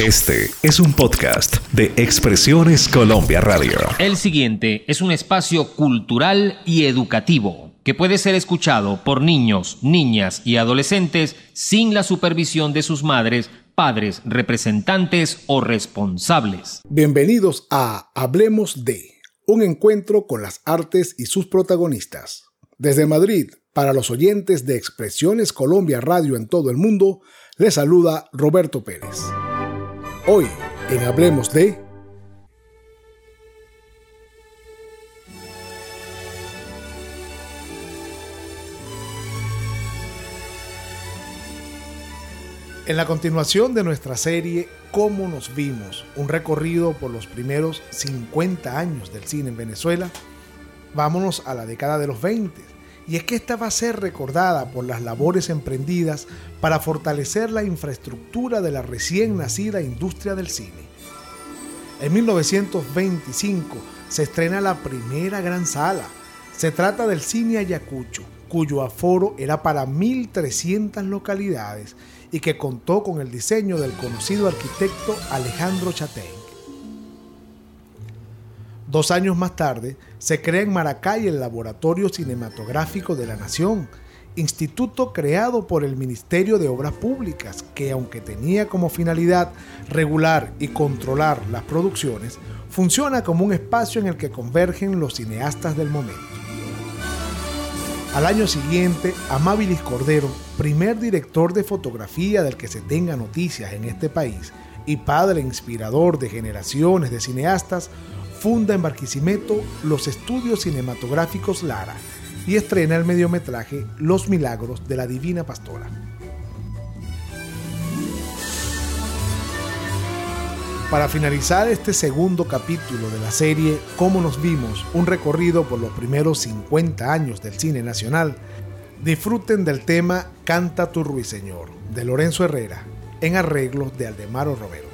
Este es un podcast de Expresiones Colombia Radio. El siguiente es un espacio cultural y educativo que puede ser escuchado por niños, niñas y adolescentes sin la supervisión de sus madres, padres, representantes o responsables. Bienvenidos a Hablemos de, un encuentro con las artes y sus protagonistas. Desde Madrid, para los oyentes de Expresiones Colombia Radio en todo el mundo, les saluda Roberto Pérez. Hoy, en Hablemos de... En la continuación de nuestra serie Cómo nos vimos, un recorrido por los primeros 50 años del cine en Venezuela, vámonos a la década de los 20 y es que esta va a ser recordada por las labores emprendidas para fortalecer la infraestructura de la recién nacida industria del cine. En 1925 se estrena la primera gran sala. Se trata del Cine Ayacucho, cuyo aforo era para 1.300 localidades y que contó con el diseño del conocido arquitecto Alejandro Chatén. Dos años más tarde, se crea en Maracay el Laboratorio Cinematográfico de la Nación, instituto creado por el Ministerio de Obras Públicas, que aunque tenía como finalidad regular y controlar las producciones, funciona como un espacio en el que convergen los cineastas del momento. Al año siguiente, Amabilis Cordero, primer director de fotografía del que se tenga noticias en este país y padre inspirador de generaciones de cineastas, funda en Barquisimeto los estudios cinematográficos Lara y estrena el mediometraje Los Milagros de la Divina Pastora. Para finalizar este segundo capítulo de la serie Cómo nos vimos, un recorrido por los primeros 50 años del cine nacional, disfruten del tema Canta tu ruiseñor de Lorenzo Herrera en arreglos de Aldemaro Romero.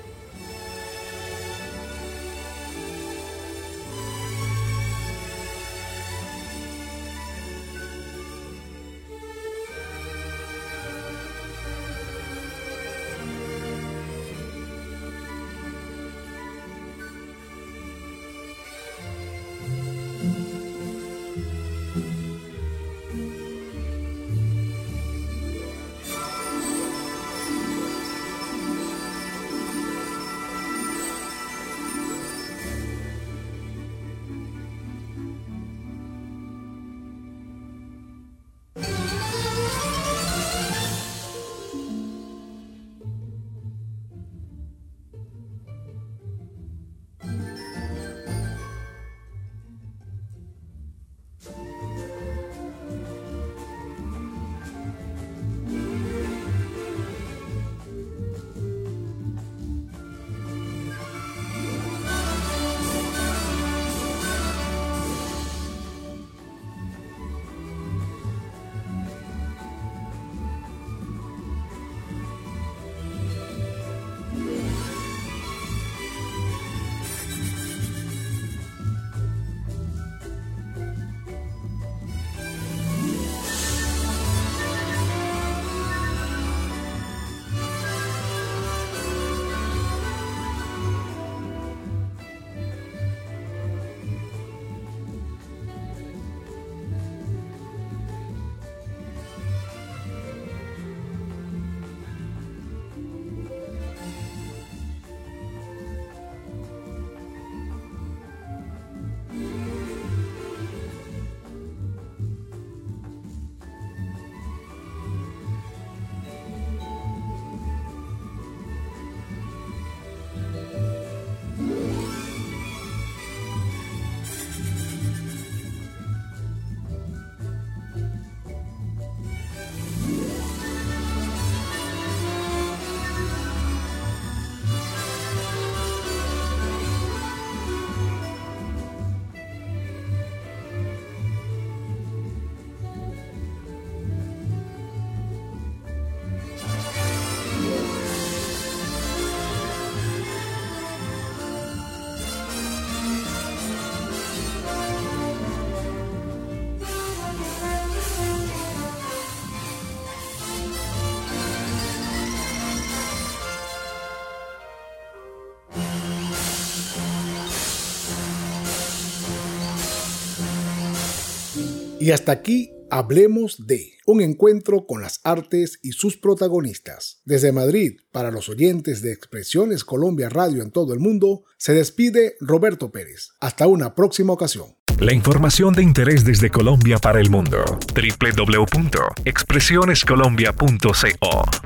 Y hasta aquí hablemos de un encuentro con las artes y sus protagonistas. Desde Madrid, para los oyentes de Expresiones Colombia Radio en todo el mundo, se despide Roberto Pérez. Hasta una próxima ocasión. La información de interés desde Colombia para el mundo. www.expresionescolombia.co